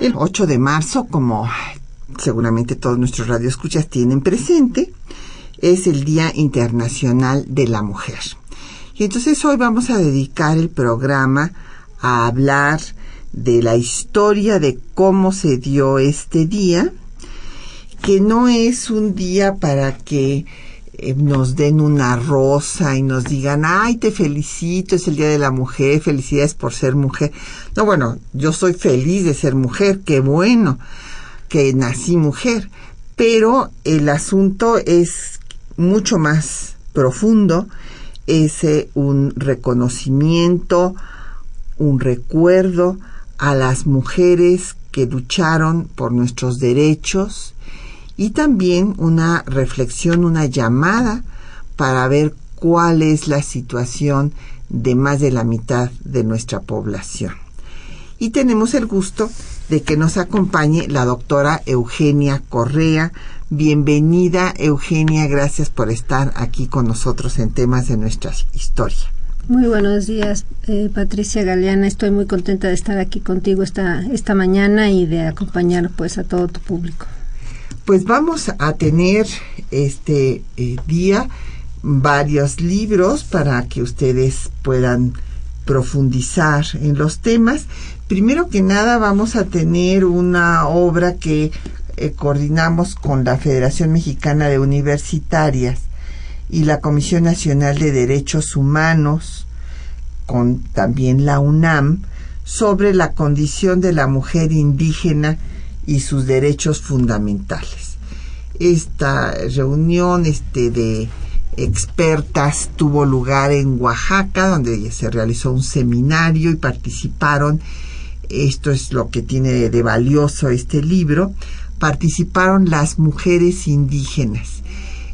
El 8 de marzo, como seguramente todos nuestros radioescuchas tienen presente, es el Día Internacional de la Mujer. Y entonces hoy vamos a dedicar el programa a hablar de la historia de cómo se dio este día, que no es un día para que eh, nos den una rosa y nos digan, ay, te felicito, es el Día de la Mujer, felicidades por ser mujer. No, bueno, yo soy feliz de ser mujer, qué bueno que nací mujer, pero el asunto es mucho más profundo, es eh, un reconocimiento, un recuerdo a las mujeres que lucharon por nuestros derechos, y también una reflexión, una llamada para ver cuál es la situación de más de la mitad de nuestra población. Y tenemos el gusto de que nos acompañe la doctora Eugenia Correa. Bienvenida Eugenia, gracias por estar aquí con nosotros en temas de nuestra historia. Muy buenos días, eh, Patricia Galeana. Estoy muy contenta de estar aquí contigo esta, esta mañana y de acompañar pues a todo tu público pues vamos a tener este eh, día varios libros para que ustedes puedan profundizar en los temas. Primero que nada vamos a tener una obra que eh, coordinamos con la Federación Mexicana de Universitarias y la Comisión Nacional de Derechos Humanos, con también la UNAM, sobre la condición de la mujer indígena y sus derechos fundamentales. Esta reunión este, de expertas tuvo lugar en Oaxaca, donde se realizó un seminario y participaron, esto es lo que tiene de valioso este libro, participaron las mujeres indígenas.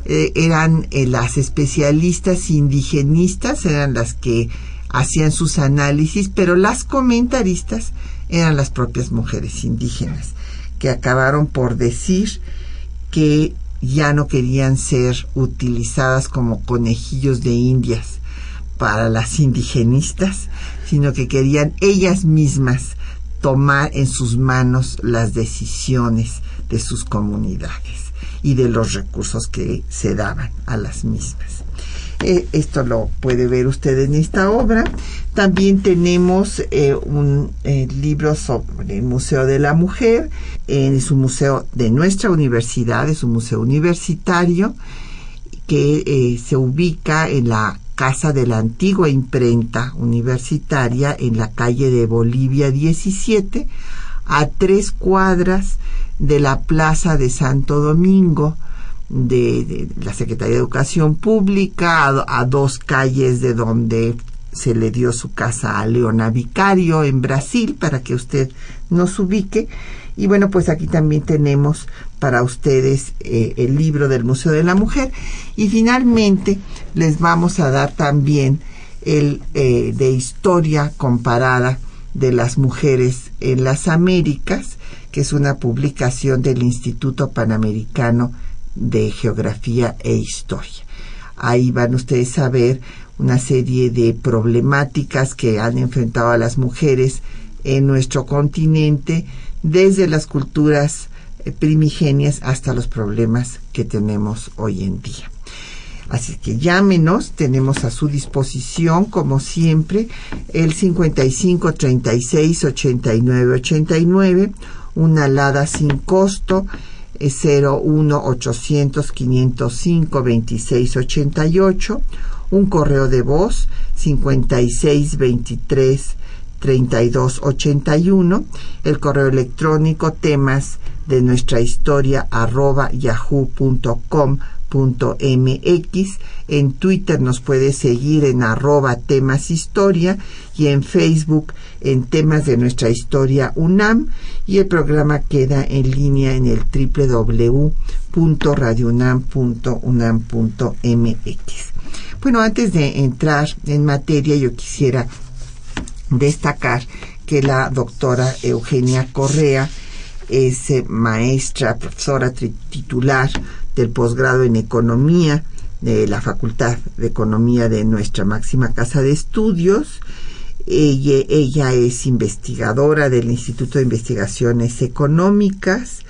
Eh, eran eh, las especialistas indigenistas, eran las que hacían sus análisis, pero las comentaristas eran las propias mujeres indígenas que acabaron por decir que ya no querían ser utilizadas como conejillos de indias para las indigenistas, sino que querían ellas mismas tomar en sus manos las decisiones de sus comunidades y de los recursos que se daban a las mismas. Eh, esto lo puede ver usted en esta obra. También tenemos eh, un eh, libro sobre el Museo de la Mujer. es un museo de nuestra universidad, es un museo universitario que se ubica en la casa de la antigua imprenta universitaria en la calle de Bolivia 17, a tres cuadras de la Plaza de Santo Domingo, de, la Secretaría de Educación Pública, a, dos calles de donde se le dio su casa a Leona Vicario en Brasil, para que usted nos ubique. Y bueno, pues aquí también tenemos para ustedes eh, el libro del Museo de la Mujer. Y finalmente les vamos a dar también el eh, de historia comparada de las mujeres en las Américas, que es una publicación del Instituto Panamericano de geografía e historia. Ahí van ustedes a ver una serie de problemáticas que han enfrentado a las mujeres en nuestro continente, desde las culturas eh, primigenias hasta los problemas que tenemos hoy en día. Así que llámenos, tenemos a su disposición, como siempre, el 55 36 89 89, una alada sin costo, 01 800 505 2688, un correo de voz 56 23 32 81, el correo electrónico temas de nuestra historia arroba yahoo.com mx en Twitter nos puede seguir en arroba temas historia y en Facebook en temas de nuestra historia UNAM y el programa queda en línea en el www.radiounam.unam.mx. Bueno, antes de entrar en materia yo quisiera destacar que la doctora Eugenia Correa es maestra, profesora titular del posgrado en Economía de la Facultad de Economía de nuestra máxima casa de estudios. Ella, ella, es investigadora del Instituto de Investigaciones Económicas,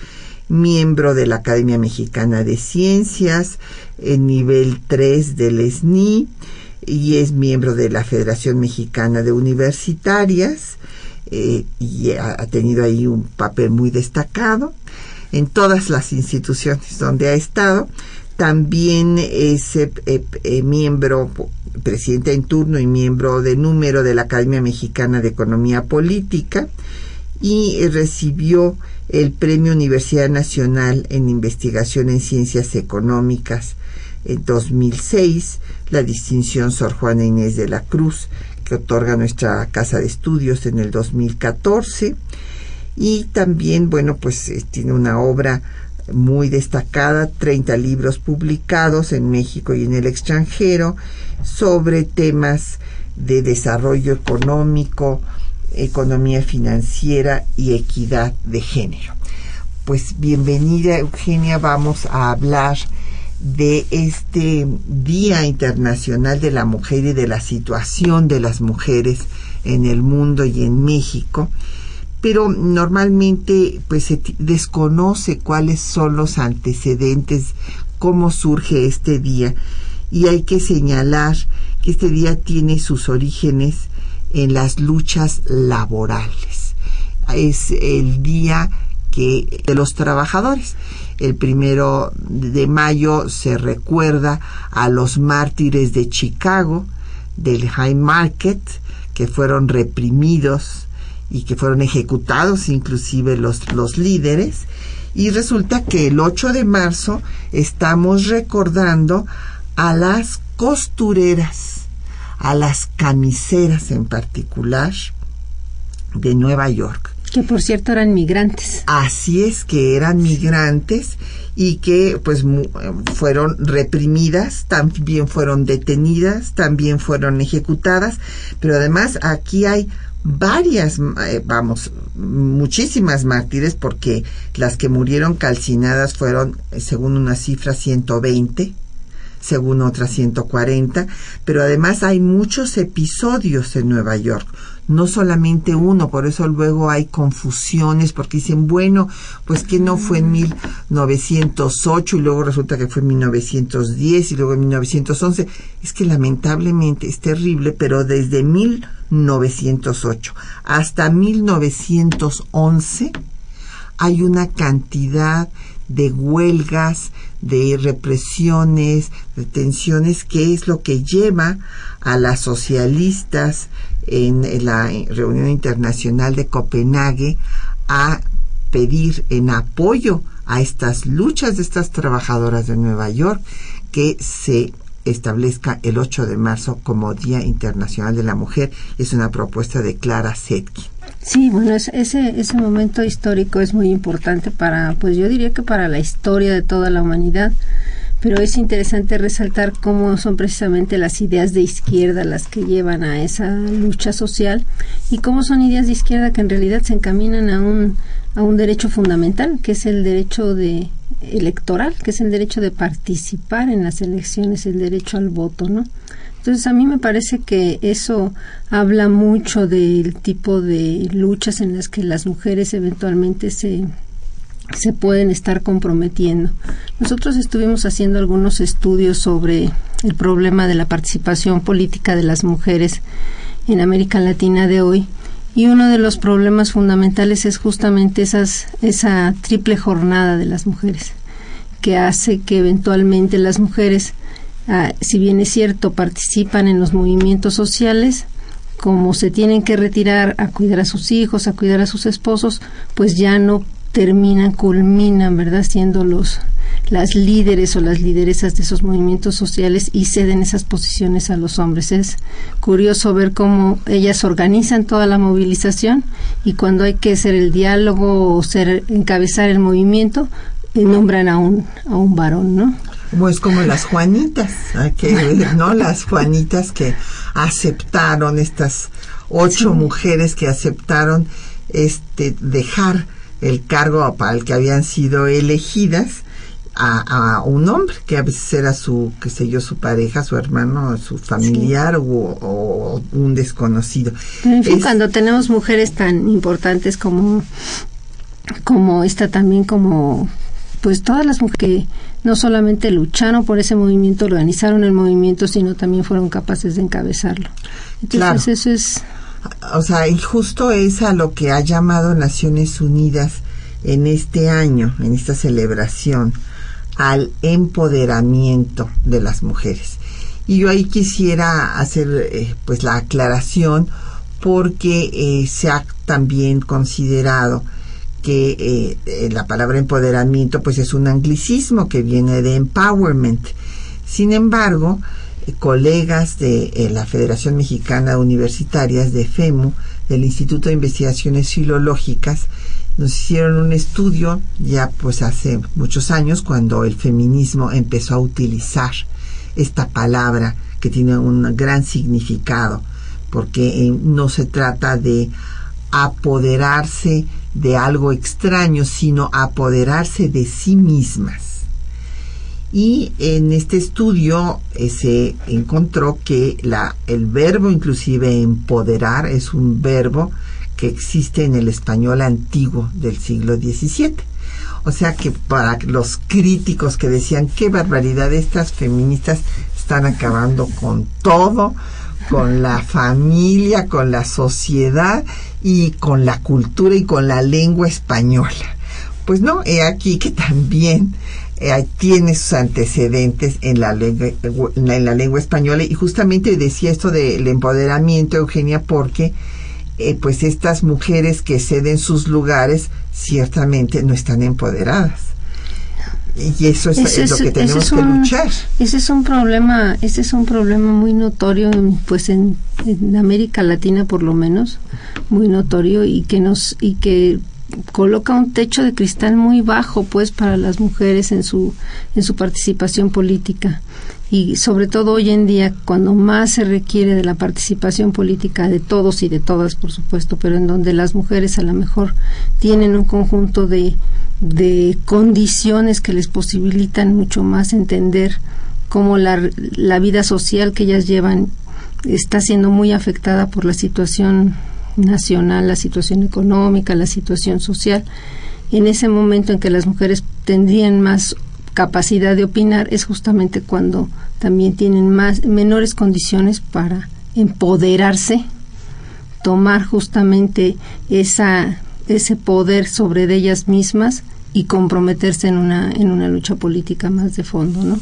miembro de la Academia Mexicana de Ciencias, en nivel 3 del SNI, y es miembro de la Federación Mexicana de Universitarias, eh, y ha, tenido ahí un papel muy destacado en todas las instituciones donde ha estado. También es eh, eh, miembro, presidente en turno y miembro de número de la Academia Mexicana de Economía Política y recibió el Premio Universidad Nacional en Investigación en Ciencias Económicas en 2006, la distinción Sor Juana Inés de la Cruz que otorga nuestra Casa de Estudios en el 2014 y también, bueno, pues eh, tiene una obra muy destacada, 30 libros publicados en México y en el extranjero sobre temas de desarrollo económico, economía financiera y equidad de género. Pues bienvenida Eugenia, vamos a hablar de este Día Internacional de la Mujer y de la situación de las mujeres en el mundo y en México pero normalmente pues se desconoce cuáles son los antecedentes, cómo surge este día y hay que señalar que este día tiene sus orígenes en las luchas laborales. Es el día que de los trabajadores. El primero de mayo se recuerda a los mártires de Chicago, del High Market, que fueron reprimidos y que fueron ejecutados inclusive los, los líderes. Y resulta que el 8 de marzo estamos recordando a las costureras, a las camiseras en particular de Nueva York. Que por cierto eran migrantes. Así es que eran migrantes y que pues fueron reprimidas, también fueron detenidas, también fueron ejecutadas, pero además aquí hay varias, eh, vamos, muchísimas mártires porque las que murieron calcinadas fueron, eh, según una cifra, 120, según otra 140, pero además hay muchos episodios en Nueva York no solamente uno, por eso luego hay confusiones, porque dicen, bueno, pues que no fue en 1908 y luego resulta que fue en 1910 y luego en 1911. Es que lamentablemente es terrible, pero desde 1908 hasta 1911 hay una cantidad de huelgas, de represiones, de tensiones, que es lo que lleva a las socialistas en la reunión internacional de Copenhague a pedir en apoyo a estas luchas de estas trabajadoras de Nueva York que se establezca el 8 de marzo como Día Internacional de la Mujer. Es una propuesta de Clara Setkin. Sí, bueno, ese, ese momento histórico es muy importante para, pues yo diría que para la historia de toda la humanidad pero es interesante resaltar cómo son precisamente las ideas de izquierda las que llevan a esa lucha social y cómo son ideas de izquierda que en realidad se encaminan a un, a un derecho fundamental, que es el derecho de electoral, que es el derecho de participar en las elecciones, el derecho al voto, ¿no? Entonces a mí me parece que eso habla mucho del tipo de luchas en las que las mujeres eventualmente se se pueden estar comprometiendo. Nosotros estuvimos haciendo algunos estudios sobre el problema de la participación política de las mujeres en América Latina de hoy y uno de los problemas fundamentales es justamente esas, esa triple jornada de las mujeres que hace que eventualmente las mujeres, ah, si bien es cierto, participan en los movimientos sociales, como se tienen que retirar a cuidar a sus hijos, a cuidar a sus esposos, pues ya no terminan, culminan, ¿verdad? Siendo los las líderes o las lideresas de esos movimientos sociales y ceden esas posiciones a los hombres. Es curioso ver cómo ellas organizan toda la movilización y cuando hay que hacer el diálogo o ser encabezar el movimiento, eh, nombran a un a un varón, ¿no? Pues como las Juanitas, que, ¿no? Las Juanitas que aceptaron, estas ocho mujeres que aceptaron este dejar el cargo para el que habían sido elegidas a, un hombre que a veces era su, qué sé yo, su pareja, su hermano, su familiar o, un desconocido. En fin, cuando tenemos mujeres tan importantes como, como esta también, como pues todas las mujeres que no solamente lucharon por ese movimiento, organizaron el movimiento, sino también fueron capaces de encabezarlo. Entonces eso es... O sea, y justo es a lo que ha llamado Naciones Unidas en este año, en esta celebración, al empoderamiento de las mujeres. Y yo ahí quisiera hacer eh, pues la aclaración porque eh, se ha también considerado que eh, la palabra empoderamiento pues es un anglicismo que viene de empowerment. Sin embargo, colegas de la Federación Mexicana de Universitarias de FEMU, del Instituto de Investigaciones Filológicas, nos hicieron un estudio ya pues hace muchos años cuando el feminismo empezó a utilizar esta palabra que tiene un gran significado porque eh, no se trata de apoderarse de algo extraño sino apoderarse de sí mismas y en este estudio eh, se encontró que la, el verbo inclusive empoderar es un verbo que existe en el español antiguo del siglo XVII. O sea que para los críticos que decían qué barbaridad estas feministas están acabando con todo, con la familia, con la sociedad y con la cultura y con la lengua española. Pues no, he aquí que también eh, tiene sus antecedentes en la, lengua, en la lengua española y justamente decía esto del empoderamiento, Eugenia, porque eh, pues estas mujeres que ceden sus lugares ciertamente no están empoderadas. Y eso es, lo que tenemos que luchar. Ese es un problema, ese es un problema muy notorio, pues en, en, América Latina por lo menos, muy notorio y que nos y que coloca un techo de cristal muy bajo, pues, para las mujeres en su en su participación política. Y sobre todo hoy en día cuando más se requiere de la participación política de todos y de todas por supuesto pero en donde las mujeres a lo mejor tienen un conjunto de, de condiciones que les posibilitan mucho más entender cómo la, la vida social que ellas llevan está siendo muy afectada por la situación nacional, la situación económica, la situación social. En ese momento en que las mujeres tendrían más capacidad de opinar es justamente cuando también tienen más menores condiciones para empoderarse, tomar justamente esa ese poder sobre ellas mismas y comprometerse en una en una lucha política más de fondo, ¿no?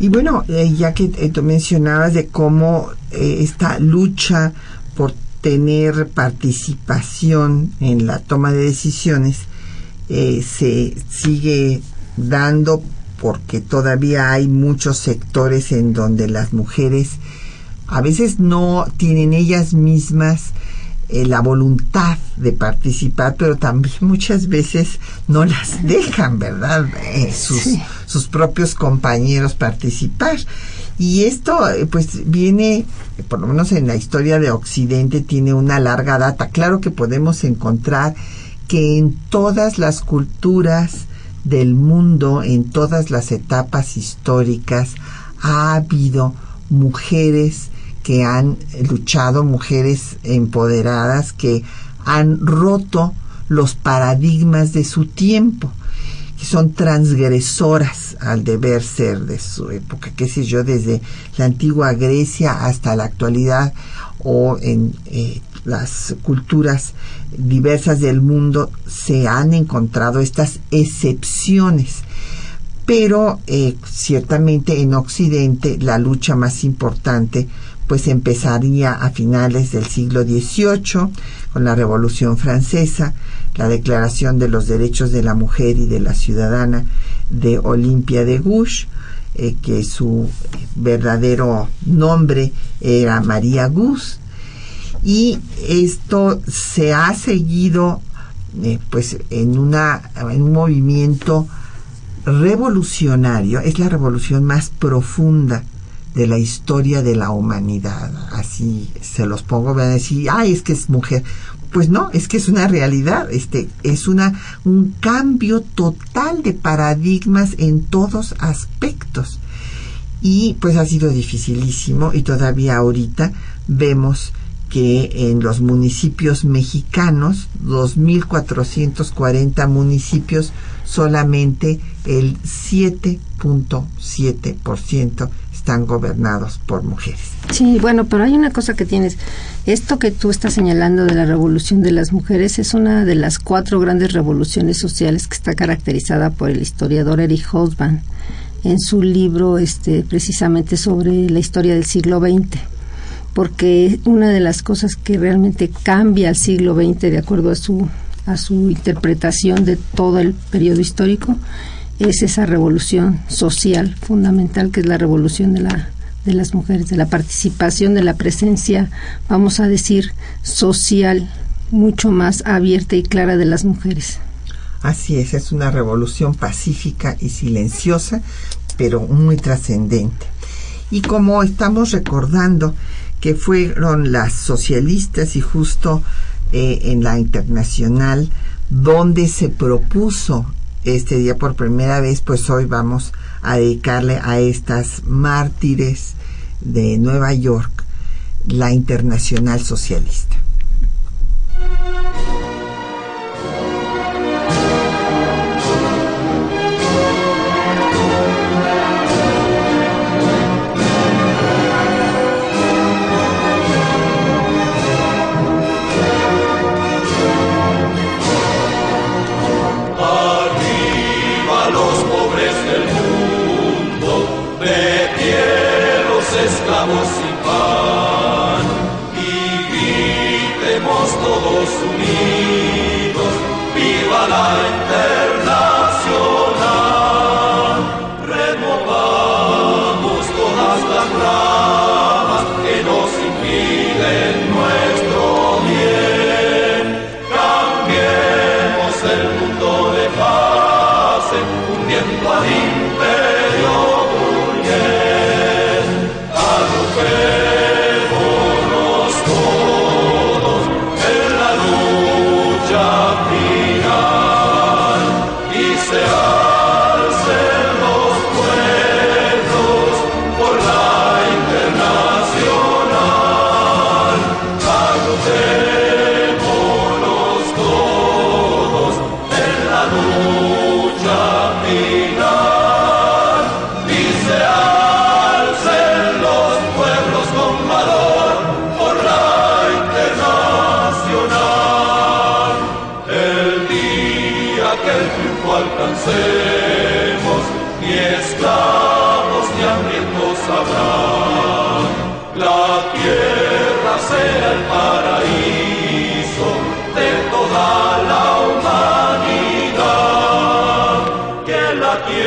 Y bueno, eh, ya que eh, tú mencionabas de cómo eh, esta lucha por tener participación en la toma de decisiones se sigue dando porque todavía hay muchos sectores en donde las mujeres a veces no tienen ellas mismas eh, la voluntad de participar, pero también muchas veces no las dejan, ¿verdad? Eh, sus, sus propios compañeros participar. Y esto, eh, pues, viene, por lo menos en la historia de Occidente, tiene una larga data. Claro que podemos encontrar que en todas las culturas del mundo en todas las etapas históricas ha habido mujeres que han luchado, mujeres empoderadas que han roto los paradigmas de su tiempo, que son transgresoras al deber ser de su época, qué sé yo, desde la antigua Grecia hasta la actualidad o en eh, las culturas diversas del mundo se han encontrado estas excepciones. Pero eh, ciertamente en Occidente la lucha más importante pues empezaría a finales del siglo XVIII con la Revolución Francesa, la Declaración de los Derechos de la Mujer y de la Ciudadana de Olimpia de Gush, eh, que su verdadero nombre era María Gus. Y esto se ha seguido eh, pues en, una, en un movimiento revolucionario, es la revolución más profunda de la historia de la humanidad. Así se los pongo, van a decir, ay, es que es mujer. Pues no, es que es una realidad, este, es una, un cambio total de paradigmas en todos aspectos. Y pues ha sido dificilísimo y todavía ahorita vemos que en los municipios mexicanos, 2.440 municipios, solamente el 7.7% están gobernados por mujeres. Sí, bueno, pero hay una cosa que tienes. Esto que tú estás señalando de la revolución de las mujeres es una de las cuatro grandes revoluciones sociales que está caracterizada por el historiador Eric Hobsbawm en su libro este, precisamente sobre la historia del siglo XX. Porque una de las cosas que realmente cambia el siglo XX de acuerdo a su, a su interpretación de todo el periodo histórico es esa revolución social fundamental que es la revolución de la de las mujeres, de la participación, de la presencia, vamos a decir, social mucho más abierta y clara de las mujeres. Así es, es una revolución pacífica y silenciosa, pero muy trascendente. Y como estamos recordando que fueron las socialistas y justo eh, en la internacional donde se propuso este día por primera vez, pues hoy vamos a dedicarle a estas mártires de Nueva York la Internacional Socialista.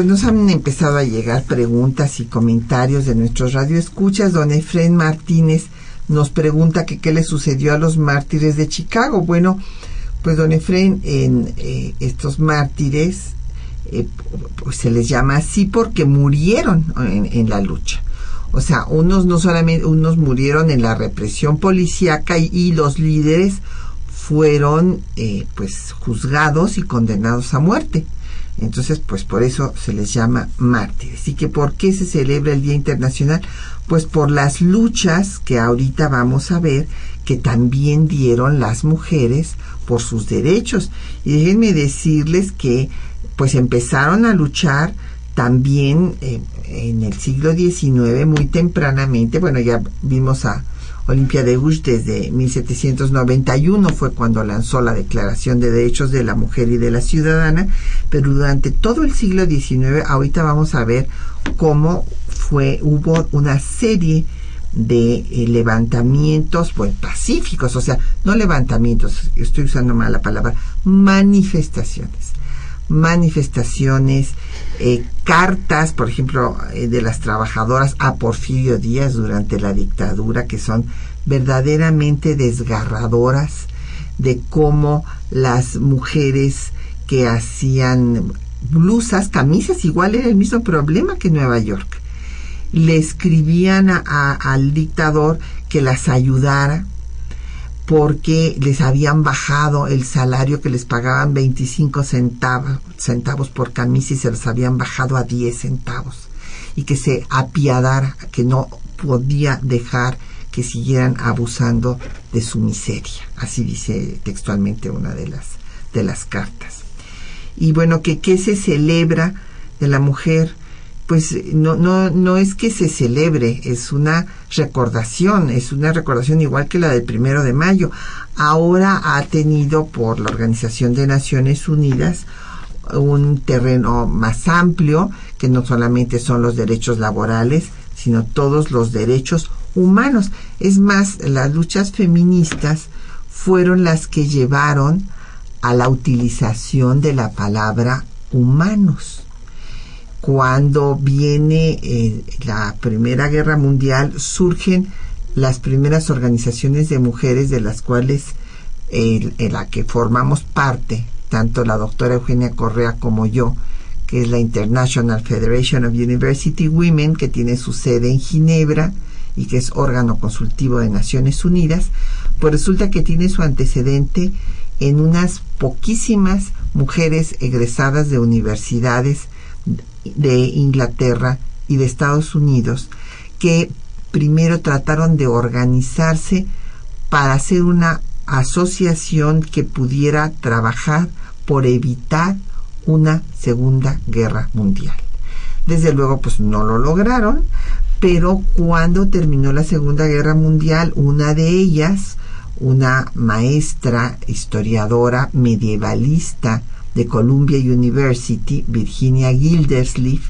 pues nos han empezado a llegar preguntas y comentarios de nuestros radioescuchas. Don Efren Martínez nos pregunta que qué le sucedió a los mártires de Chicago. Bueno, pues don Efren, en eh, estos mártires eh, pues se les llama así porque murieron en, la lucha. O sea, unos no solamente, unos murieron en la represión policíaca y, los líderes fueron eh, pues juzgados y condenados a muerte. Entonces, pues por eso se les llama mártires. ¿Y que por qué se celebra el Día Internacional? Pues por las luchas que ahorita vamos a ver que también dieron las mujeres por sus derechos. Y déjenme decirles que pues empezaron a luchar también eh, en el siglo XIX muy tempranamente. Bueno, ya vimos a Olimpia de Bush desde 1791 fue cuando lanzó la Declaración de Derechos de la Mujer y de la Ciudadana, pero durante todo el siglo XIX, ahorita vamos a ver cómo fue, hubo una serie de eh, levantamientos pues, pacíficos, o sea, no levantamientos, estoy usando mal la palabra, manifestaciones. Manifestaciones, eh, cartas, por ejemplo, eh, de las trabajadoras a Porfirio Díaz durante la dictadura, que son verdaderamente desgarradoras de cómo las mujeres que hacían blusas, camisas, igual era el mismo problema que Nueva York. Le escribían al dictador que las ayudara porque les habían bajado el salario que les pagaban 25 centavos, centavos por camisa y se los habían bajado a 10 centavos y que se apiadara, que no podía dejar que siguieran abusando de su miseria. Así dice textualmente una de las, de las cartas. Y bueno, que qué se celebra de la mujer pues no, no, no es que se celebre, es una recordación, es una recordación igual que la del primero de mayo. Ahora ha tenido por la Organización de Naciones Unidas un terreno más amplio, que no solamente son los derechos laborales, sino todos los derechos humanos. Es más, las luchas feministas fueron las que llevaron a la utilización de la palabra humanos cuando viene eh, la Primera Guerra Mundial, surgen las primeras organizaciones de mujeres de las cuales en la que formamos parte, tanto la doctora Eugenia Correa como yo, que es la International Federation of University Women, que tiene su sede en Ginebra y que es órgano consultivo de Naciones Unidas, pues resulta que tiene su antecedente en unas poquísimas mujeres egresadas de universidades de Inglaterra y de Estados Unidos que primero trataron de organizarse para hacer una asociación que pudiera trabajar por evitar una segunda guerra mundial. Desde luego, pues no lo lograron, pero cuando terminó la Segunda Guerra Mundial, una de ellas, una maestra, historiadora, medievalista, de Columbia University, Virginia Gildersleeve,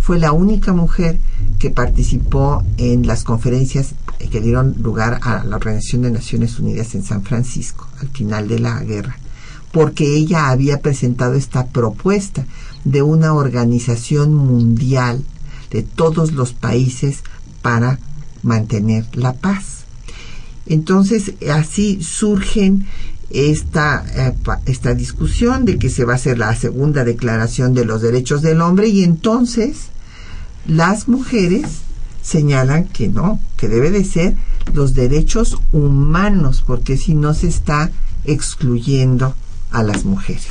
fue la única mujer que participó en las conferencias que dieron lugar a la Organización de Naciones Unidas en San Francisco al final de la guerra, porque ella había presentado esta propuesta de una organización mundial de todos los países para mantener la paz. Entonces, así surgen esta, eh, esta discusión de que se va a hacer la segunda declaración de los derechos del hombre y entonces las mujeres señalan que no, que debe de ser los derechos humanos, porque si no se está excluyendo a las mujeres.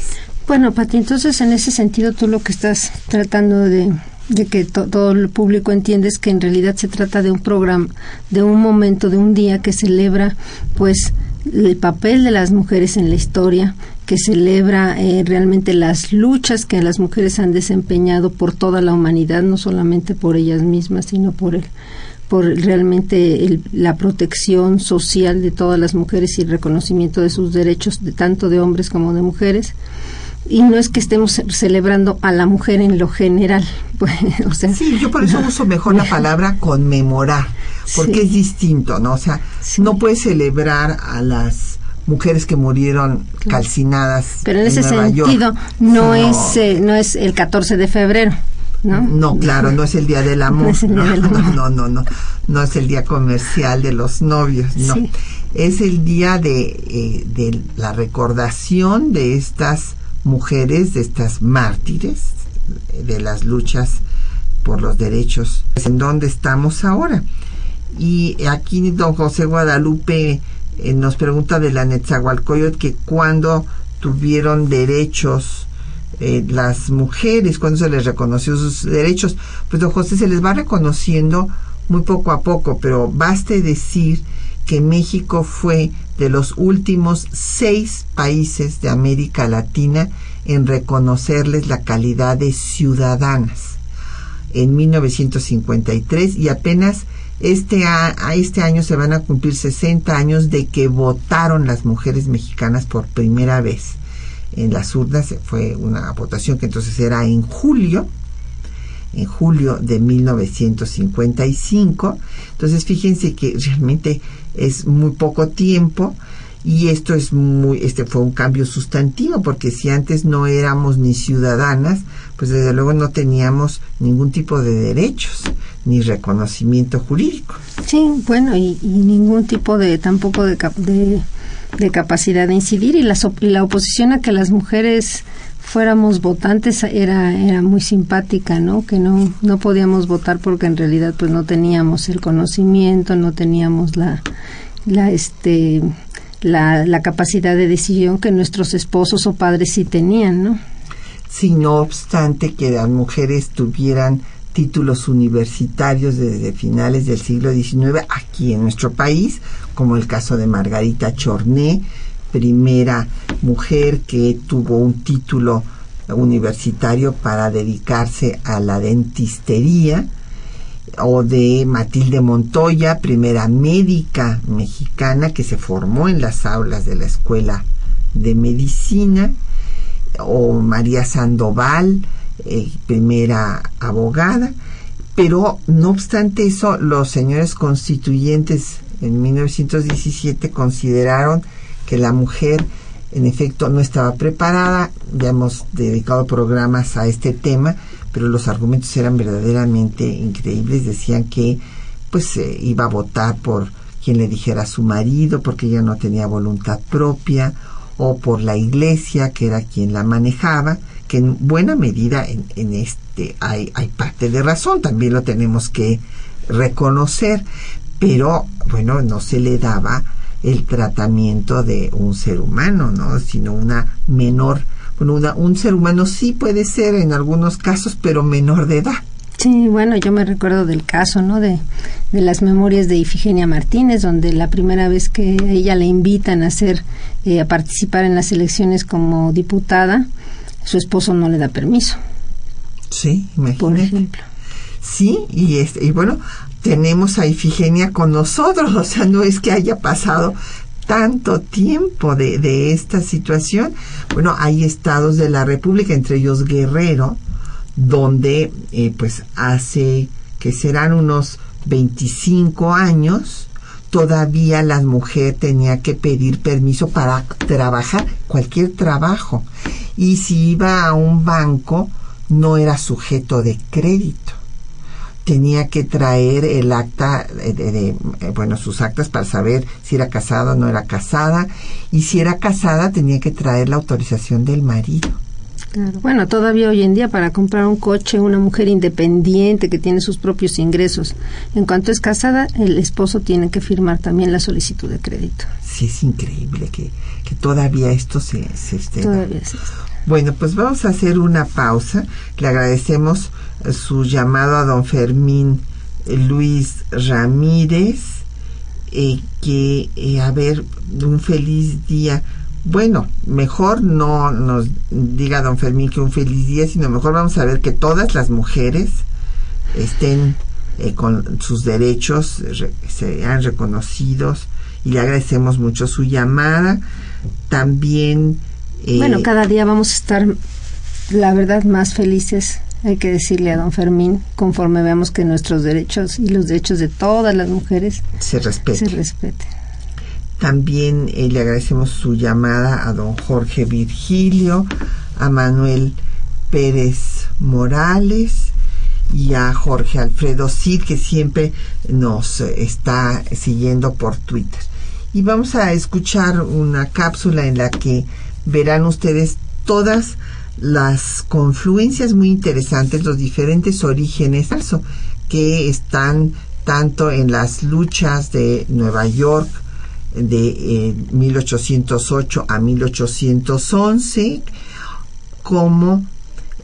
Bueno, Pati, entonces en ese sentido tú lo que estás tratando de, de que todo el público entiende es que en realidad se trata de un programa, de un momento, de un día que celebra pues el papel de las mujeres en la historia, que celebra eh, realmente las luchas que las mujeres han desempeñado por toda la humanidad, no solamente por ellas mismas, sino por el, por realmente la protección social de todas las mujeres y el reconocimiento de sus derechos, de tanto de hombres como de mujeres. Y no es que estemos celebrando a la mujer en lo general. Pues, o sea, sí, yo por eso uso mejor la palabra conmemorar porque es distinto, ¿no? O sea, no puedes celebrar a las mujeres que murieron calcinadas. Pero en, ese sentido no, es eh, no es el 14 de febrero. ¿No? no, claro, no es el día del amor. No, no, no, no, no, es el día comercial de los novios, no. Es el día de, eh, de la recordación de estas mujeres, de estas mártires de las luchas por los derechos, en donde estamos ahora. Y aquí don José Guadalupe eh, nos pregunta de la Netzahualcoyot que cuando tuvieron derechos eh, las mujeres, cuando se les reconoció sus derechos, pues don José se les va reconociendo muy poco a poco, pero baste decir que México fue de los últimos seis países de América Latina en reconocerles la calidad de ciudadanas en 1953 y apenas este, a, este año se van a cumplir 60 años de que votaron las mujeres mexicanas por primera vez en las urnas. Fue una votación que entonces era en julio, en julio de 1955. Entonces fíjense que realmente es muy poco tiempo y esto es muy este fue un cambio sustantivo porque si antes no éramos ni ciudadanas pues desde luego no teníamos ningún tipo de derechos ni reconocimiento jurídico. Sí bueno y, ningún tipo de tampoco de, de, capacidad de incidir y la, la oposición a que las mujeres fuéramos votantes era era muy simpática no que no no podíamos votar porque en realidad pues no teníamos el conocimiento no teníamos la la este la, la capacidad de decisión que nuestros esposos o padres sí tenían, ¿no? Sí, no obstante que las mujeres tuvieran títulos universitarios desde finales del siglo XIX aquí en nuestro país, como el caso de Margarita Chorné, primera mujer que tuvo un título universitario para dedicarse a la dentistería, o de Matilde Montoya, primera médica mexicana que se formó en las aulas de la Escuela de Medicina, o María Sandoval, eh, primera abogada, pero no obstante eso, los señores constituyentes en 1917 consideraron que la mujer en efecto no estaba preparada, ya hemos dedicado programas a este tema, pero los argumentos eran verdaderamente increíbles. Decían que pues eh, iba a votar por quien le dijera a su marido porque ella no tenía voluntad propia o por la iglesia que era quien la manejaba que en buena medida en, en este hay, hay parte de razón también lo tenemos que reconocer pero bueno no se le daba el tratamiento de un ser humano no sino una menor bueno, un ser humano sí puede ser en algunos casos, pero menor de edad. Sí, bueno, yo me recuerdo del caso, ¿no? De, de las memorias de Ifigenia Martínez, donde la primera vez que ella le invitan a hacer, eh, a participar en las elecciones como diputada, su esposo no le da permiso. Sí, imagínate. Por ejemplo. Sí, y, este, y bueno, tenemos a Ifigenia con nosotros, o sea, no es que haya pasado tanto tiempo de, esta situación. Bueno, hay estados de la República, entre ellos Guerrero, donde eh, pues hace que serán unos 25 años, todavía la mujer tenía que pedir permiso para trabajar, cualquier trabajo. Y si iba a un banco, no era sujeto de crédito tenía que traer el acta de, eh, bueno sus actas para saber si era casada o no era casada y si era casada tenía que traer la autorización del marido Claro. Bueno, todavía hoy en día para comprar un coche, una mujer independiente que tiene sus propios ingresos, en cuanto es casada, el esposo tiene que firmar también la solicitud de crédito. Sí, es increíble que, que todavía esto se, se esté. Todavía Bueno, pues vamos a hacer una pausa. Le agradecemos su llamado a don Fermín eh, Luis Ramírez, eh, que, eh, a ver, un feliz día. Bueno, mejor no nos diga don Fermín que un feliz día, sino mejor vamos a ver que todas las mujeres estén con sus derechos, sean reconocidos y le agradecemos mucho su llamada. También... bueno, cada día vamos a estar, la verdad, más felices hay que decirle a don Fermín, conforme veamos que nuestros derechos y los derechos de todas las mujeres se respeten. Se respeten. También eh, le agradecemos su llamada a don Jorge Virgilio, a Manuel Pérez Morales y a Jorge Alfredo Cid, que siempre nos está siguiendo por Twitter. Y vamos a escuchar una cápsula en la que verán ustedes todas las confluencias muy interesantes, los diferentes orígenes que están tanto en las luchas de Nueva York de 1808 eh, a 1811 como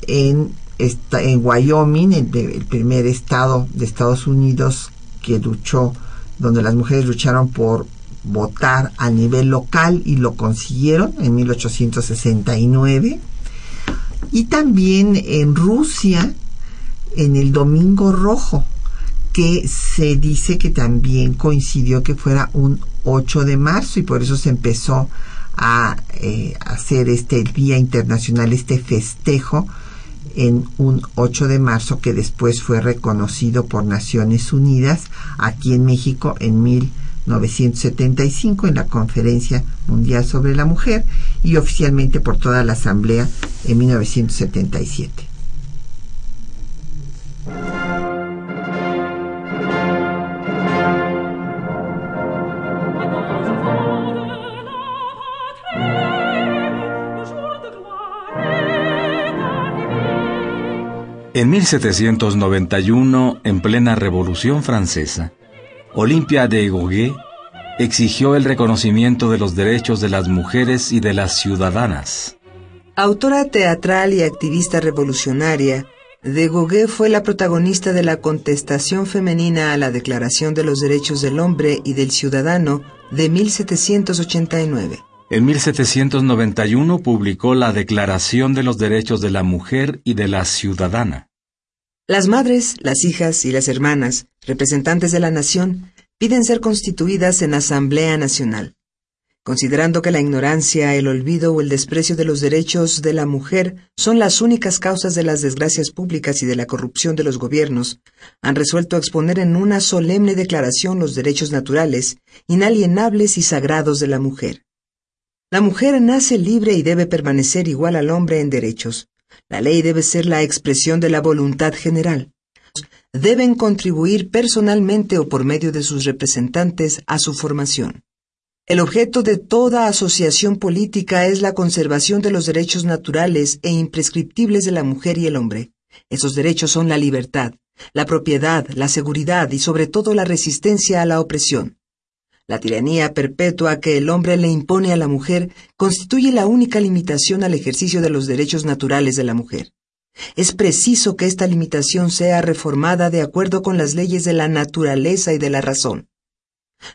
en, en Wyoming, el, el primer estado de Estados Unidos que luchó, donde las mujeres lucharon por votar a nivel local y lo consiguieron en 1869 y también en Rusia en el Domingo Rojo, que se dice que también coincidió que fuera un 8 de marzo y por eso se empezó a eh, hacer este Día Internacional, este festejo en un 8 de marzo que después fue reconocido por Naciones Unidas aquí en México en 1975 en la Conferencia Mundial sobre la Mujer y oficialmente por toda la Asamblea en 1977. En 1791, en plena Revolución Francesa, Olimpia de Gauguin exigió el reconocimiento de los derechos de las mujeres y de las ciudadanas. Autora teatral y activista revolucionaria, de Gauguin fue la protagonista de la contestación femenina a la Declaración de los Derechos del Hombre y del Ciudadano de 1789. En 1791 publicó la Declaración de los Derechos de la Mujer y de la Ciudadana. Las madres, las hijas y las hermanas, representantes de la nación, piden ser constituidas en Asamblea Nacional. Considerando que la ignorancia, el olvido o el desprecio de los derechos de la mujer son las únicas causas de las desgracias públicas y de la corrupción de los gobiernos, han resuelto exponer en una solemne declaración los derechos naturales, inalienables y sagrados de la mujer. La mujer nace libre y debe permanecer igual al hombre en derechos. La ley debe ser la expresión de la voluntad general. Deben contribuir personalmente o por medio de sus representantes a su formación. El objeto de toda asociación política es la conservación de los derechos naturales e imprescriptibles de la mujer y el hombre. Esos derechos son la libertad, la propiedad, la seguridad y sobre todo la resistencia a la opresión. La tiranía perpetua que el hombre le impone a la mujer constituye la única limitación al ejercicio de los derechos naturales de la mujer. Es preciso que esta limitación sea reformada de acuerdo con las leyes de la naturaleza y de la razón.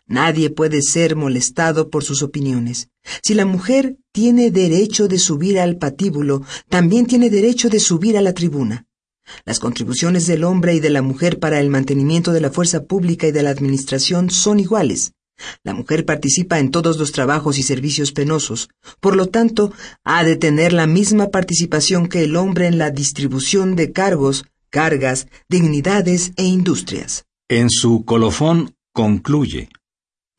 Nadie puede ser molestado por sus opiniones. Si la mujer tiene derecho de subir al patíbulo, también tiene derecho de subir a la tribuna. Las contribuciones del hombre y de la mujer para el mantenimiento de la fuerza pública y de la administración son iguales. La mujer participa en todos los trabajos y servicios penosos, por lo tanto, ha de tener la misma participación que el hombre en la distribución de cargos, cargas, dignidades e industrias. En su colofón concluye.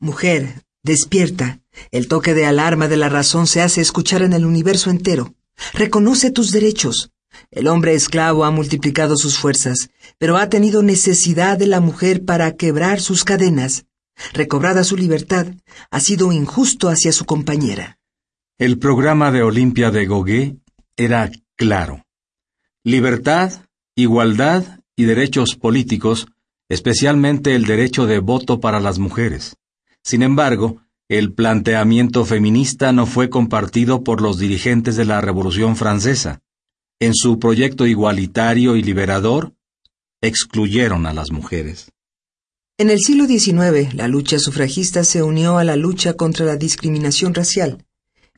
Mujer, despierta. El toque de alarma de la razón se hace escuchar en el universo entero. Reconoce tus derechos. El hombre esclavo ha multiplicado sus fuerzas, pero ha tenido necesidad de la mujer para quebrar sus cadenas. Recobrada su libertad, ha sido injusto hacia su compañera. El programa de Olimpia de Gauguin era claro. Libertad, igualdad y derechos políticos, especialmente el derecho de voto para las mujeres. Sin embargo, el planteamiento feminista no fue compartido por los dirigentes de la Revolución Francesa. En su proyecto igualitario y liberador, excluyeron a las mujeres. En el siglo XIX, la lucha sufragista se unió a la lucha contra la discriminación racial,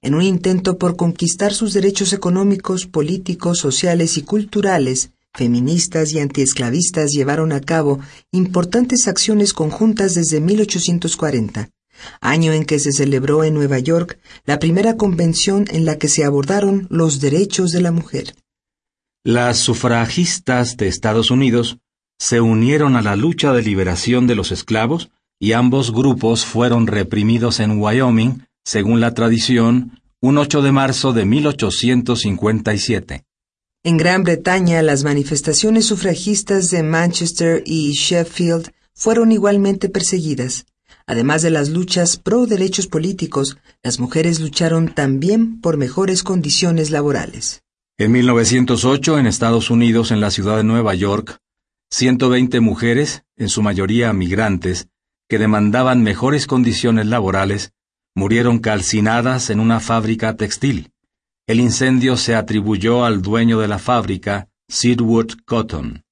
en un intento por conquistar sus derechos económicos, políticos, sociales y culturales. Feministas y antiesclavistas llevaron a cabo importantes acciones conjuntas desde 1840, año en que se celebró en Nueva York la primera convención en la que se abordaron los derechos de la mujer. Las sufragistas de Estados Unidos se unieron a la lucha de liberación de los esclavos y ambos grupos fueron reprimidos en Wyoming, según la tradición, un 8 de marzo de 1857. En Gran Bretaña, las manifestaciones sufragistas de Manchester y Sheffield fueron igualmente perseguidas. Además de las luchas pro derechos políticos, las mujeres lucharon también por mejores condiciones laborales. En 1908, en Estados Unidos, en la ciudad de Nueva York, 120 mujeres, en su mayoría migrantes, que demandaban mejores condiciones laborales, murieron calcinadas en una fábrica textil. El incendio se atribuyó al dueño de la fábrica, Sidwood Cotton.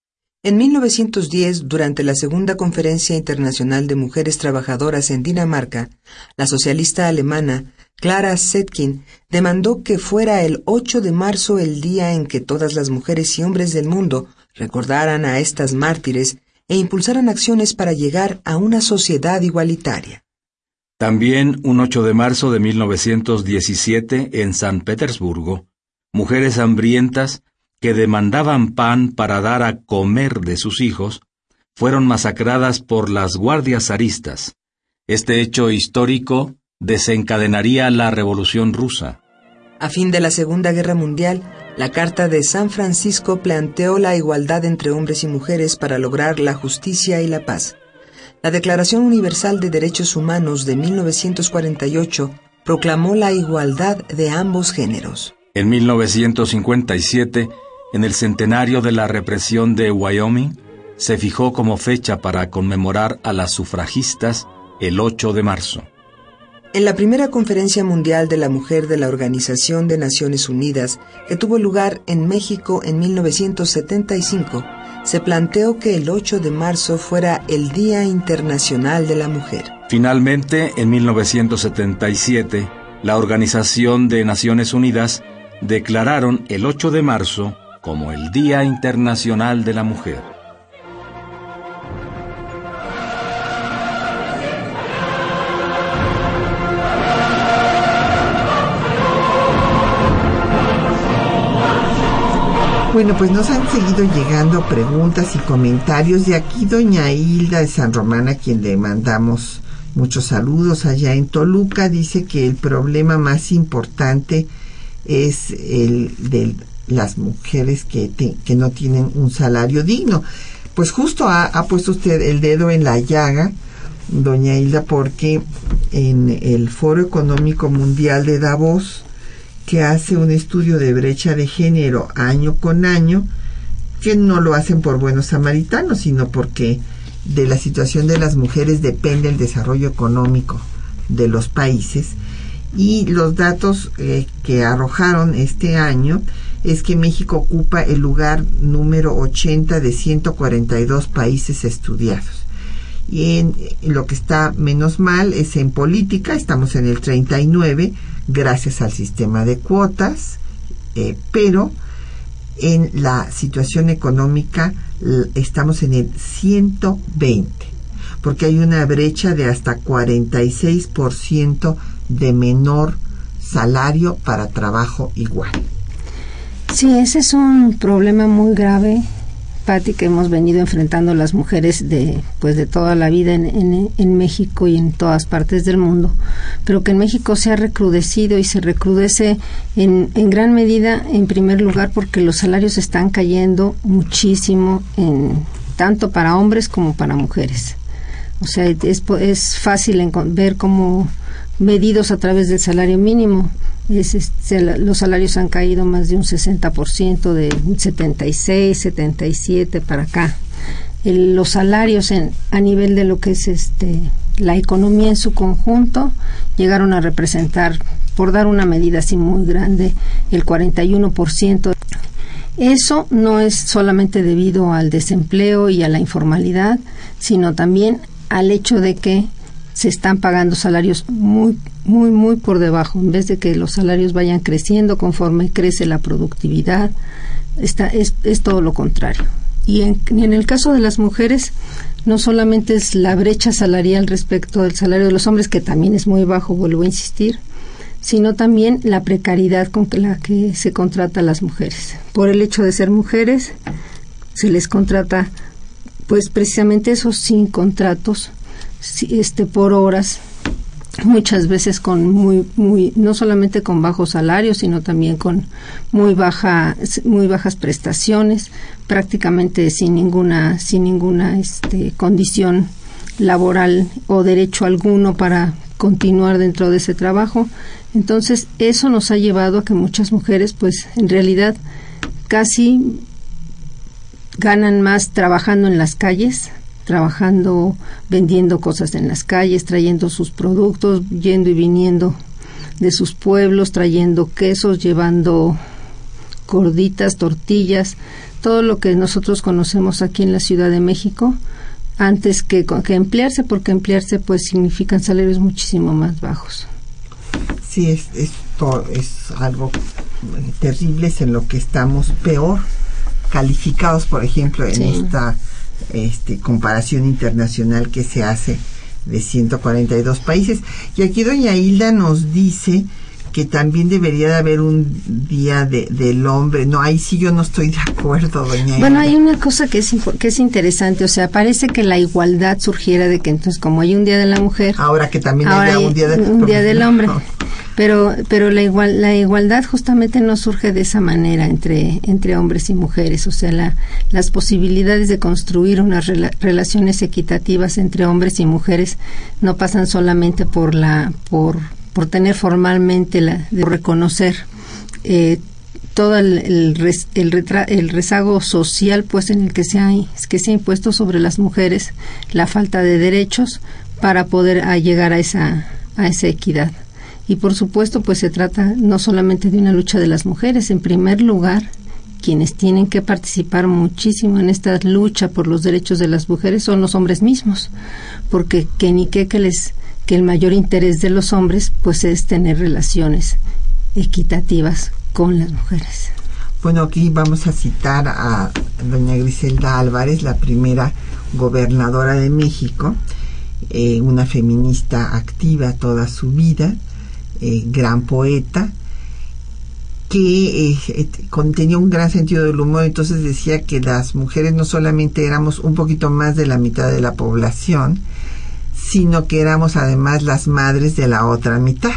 En 1910, durante la Segunda Conferencia Internacional de Mujeres Trabajadoras en Dinamarca, la socialista alemana Clara Zetkin demandó que fuera el 8 de marzo el día en que todas las mujeres y hombres del mundo recordaran a estas mártires e impulsaran acciones para llegar a una sociedad igualitaria. También un 8 de marzo de 1917 en San Petersburgo, mujeres hambrientas que demandaban pan para dar a comer de sus hijos, fueron masacradas por las guardias zaristas. Este hecho histórico desencadenaría la Revolución rusa. A fin de la Segunda Guerra Mundial, la Carta de San Francisco planteó la igualdad entre hombres y mujeres para lograr la justicia y la paz. La Declaración Universal de Derechos Humanos de 1948 proclamó la igualdad de ambos géneros. En 1957, en el centenario de la represión de Wyoming, se fijó como fecha para conmemorar a las sufragistas el 8 de marzo. En la primera conferencia mundial de la mujer de la Organización de Naciones Unidas, que tuvo lugar en México en 1975, se planteó que el 8 de marzo fuera el Día Internacional de la Mujer. Finalmente, en 1977, la Organización de Naciones Unidas declararon el 8 de marzo como el Día Internacional de la Mujer. Bueno, pues nos han seguido llegando preguntas y comentarios de aquí doña Hilda de San Román, a quien le mandamos muchos saludos allá en Toluca, dice que el problema más importante es el de las mujeres que, que no tienen un salario digno. Pues justo ha, ha puesto usted el dedo en la llaga, doña Hilda, porque en el Foro Económico Mundial de Davos, que hace un estudio de brecha de género año con año, que no lo hacen por buenos samaritanos, sino porque de la situación de las mujeres depende el desarrollo económico de los países. Y los datos eh, que arrojaron este año es que México ocupa el lugar número 80 de 142 países estudiados. Y en, lo que está menos mal es en política, estamos en el 39, gracias al sistema de cuotas, eh, pero en la situación económica estamos en el 120, porque hay una brecha de hasta 46% de menor salario para trabajo igual. Sí, ese es un problema muy grave que hemos venido enfrentando las mujeres de pues de toda la vida en, en, México y en todas partes del mundo, pero que en México se ha recrudecido y se recrudece en, en gran medida, en primer lugar, porque los salarios están cayendo muchísimo, en, tanto para hombres como para mujeres. O sea, es, es fácil ver cómo medidos a través del salario mínimo los salarios han caído más de un 60%, de 76, 77 para acá. los salarios en, a nivel de lo que es este la economía en su conjunto llegaron a representar, por dar una medida así muy grande, el 41%. Eso no es solamente debido al desempleo y a la informalidad, sino también al hecho de que se están pagando salarios muy, muy, muy por debajo, en vez de que los salarios vayan creciendo conforme crece la productividad, está, es, es todo lo contrario. Y en, en el caso de las mujeres, no solamente es la brecha salarial respecto del salario de los hombres, que también es muy bajo, vuelvo a insistir, sino también la precariedad con la que se contrata a las mujeres. Por el hecho de ser mujeres, se les contrata, pues precisamente esos sin contratos este por horas muchas veces con muy muy no solamente con bajos salarios sino también con muy baja muy bajas prestaciones prácticamente sin ninguna sin ninguna este condición laboral o derecho alguno para continuar dentro de ese trabajo. Entonces, eso nos ha llevado a que muchas mujeres, pues, en realidad, casi ganan más trabajando en las calles, trabajando, vendiendo cosas en las calles, trayendo sus productos, yendo y viniendo de sus pueblos, trayendo quesos, llevando gorditas, tortillas, todo lo que nosotros conocemos aquí en la Ciudad de México, antes que, que emplearse, porque emplearse pues significan salarios muchísimo más bajos. Sí, es, es, es algo terrible, es en lo que estamos peor calificados, por ejemplo, en esta este, comparación internacional que se hace de 142 países. Y aquí doña Hilda nos dice que también debería de haber un día de, del hombre. No, ahí sí yo no estoy de acuerdo, doña. Bueno, hay una cosa que es, que es interesante, o sea, parece que la igualdad surgiera de que entonces como hay un día de la mujer, ahora que también hay un día, un día del hombre. Pero, pero la, igual, la igualdad justamente no surge de esa manera entre, entre hombres y mujeres. O sea, la, las posibilidades de construir unas relaciones equitativas entre hombres y mujeres no pasan solamente por la, por, por tener formalmente la, de reconocer eh, todo el, el, el, rezago social pues en el que se, ha, que se ha impuesto sobre las mujeres la falta de derechos para poder llegar a esa, a esa equidad. Y por supuesto, pues se trata no solamente de una lucha de las mujeres, en primer lugar, quienes tienen que participar muchísimo en esta lucha por los derechos de las mujeres son los hombres mismos, porque que ni que, que les que el mayor interés de los hombres pues es tener relaciones equitativas con las mujeres. Bueno, aquí vamos a citar a doña Griselda Álvarez, la primera gobernadora de México, eh, una feminista activa toda su vida, eh, gran poeta, que eh, tenía un gran sentido del humor, entonces decía que las mujeres no solamente éramos un poquito más de la mitad de la población, sino que éramos además las madres de la otra mitad.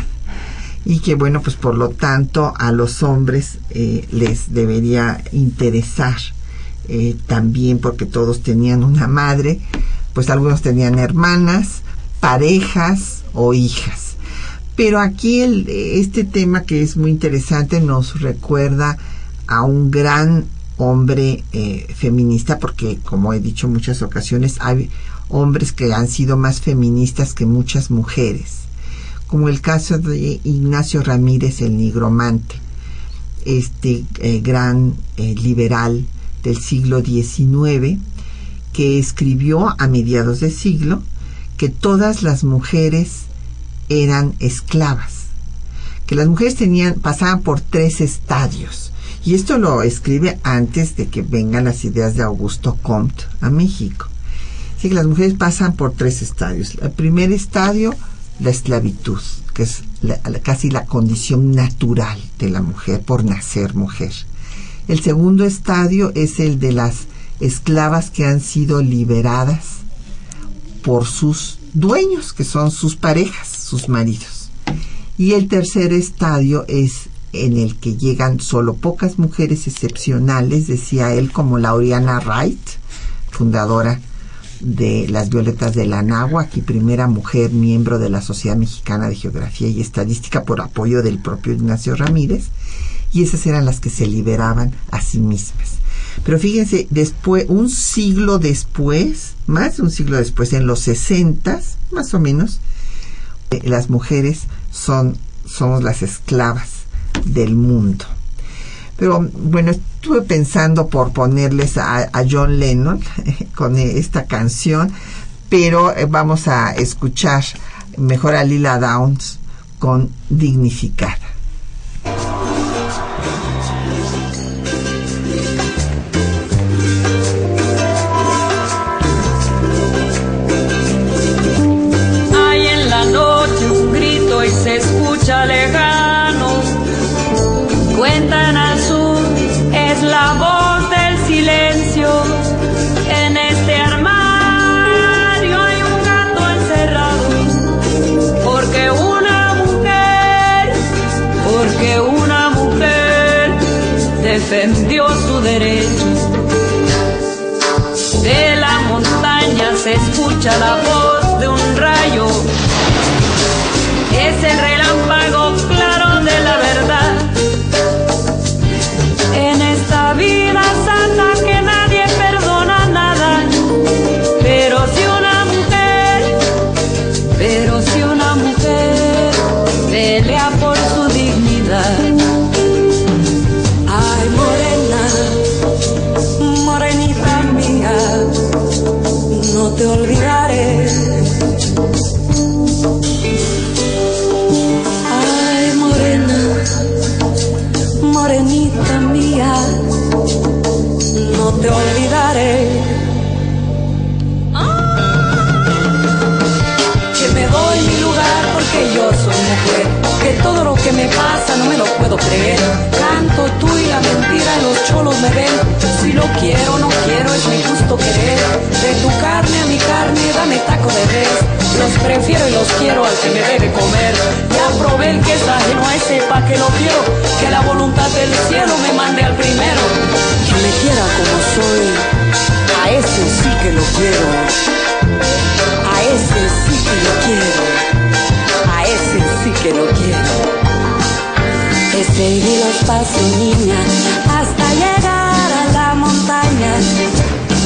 Y que bueno, pues por lo tanto a los hombres eh, les debería interesar también porque todos tenían una madre, pues algunos tenían hermanas, parejas o hijas pero aquí el, este tema que es muy interesante nos recuerda a un gran hombre eh, feminista, porque como he dicho en muchas ocasiones, hay hombres que han sido más feministas que muchas mujeres, como el caso de Ignacio Ramírez el Nigromante, este eh, gran eh, liberal del siglo XIX, que escribió a mediados de siglo que todas las mujeres eran esclavas, que las mujeres tenían, pasaban por tres estadios. Y esto lo escribe antes de que vengan las ideas de Augusto Comte a México. Así que las mujeres pasan por tres estadios. El primer estadio, la esclavitud, que es casi la condición natural de la mujer por nacer mujer. El segundo estadio es el de las esclavas que han sido liberadas por sus dueños, que son sus parejas, sus maridos. Y el tercer estadio es en el que llegan solo pocas mujeres excepcionales, decía él, como Lauriana Wright, fundadora de las Violetas de la Náhuac y primera mujer miembro de la Sociedad Mexicana de Geografía y Estadística por apoyo del propio Ignacio Ramírez, y esas eran las que se liberaban a sí mismas. Pero fíjense, después, un siglo después, más de un siglo después, en los sesentas, más o menos, eh, las mujeres son, somos las esclavas del mundo. Pero bueno, estuve pensando por ponerles a, a John Lennon con esta canción, pero eh, vamos a escuchar mejor a Lila Downs con Dignificada. Lejano. Cuentan al sur, es la voz del silencio. En este armario hay un gato encerrado. Porque una mujer, porque una mujer defendió su derecho. De la montaña se escucha la voz te olvidaré. Ah. Que me doy mi lugar porque yo soy mujer todo lo que me pasa no me lo puedo creer. Canto tú y la mentira los cholos me ven. Si lo quiero, no quiero, es mi gusto querer. De tu carne a mi carne, dame taco de res. Los prefiero y los quiero al que me debe comer. Ya probé el que es ajeno a ese pa' que lo quiero. Que la voluntad del cielo me mande al primero. Que me quiera como soy, a ese sí que lo quiero. A ese sí que lo quiero. Que lo quiero. He seguido los pasos, niña, hasta llegar a la montaña.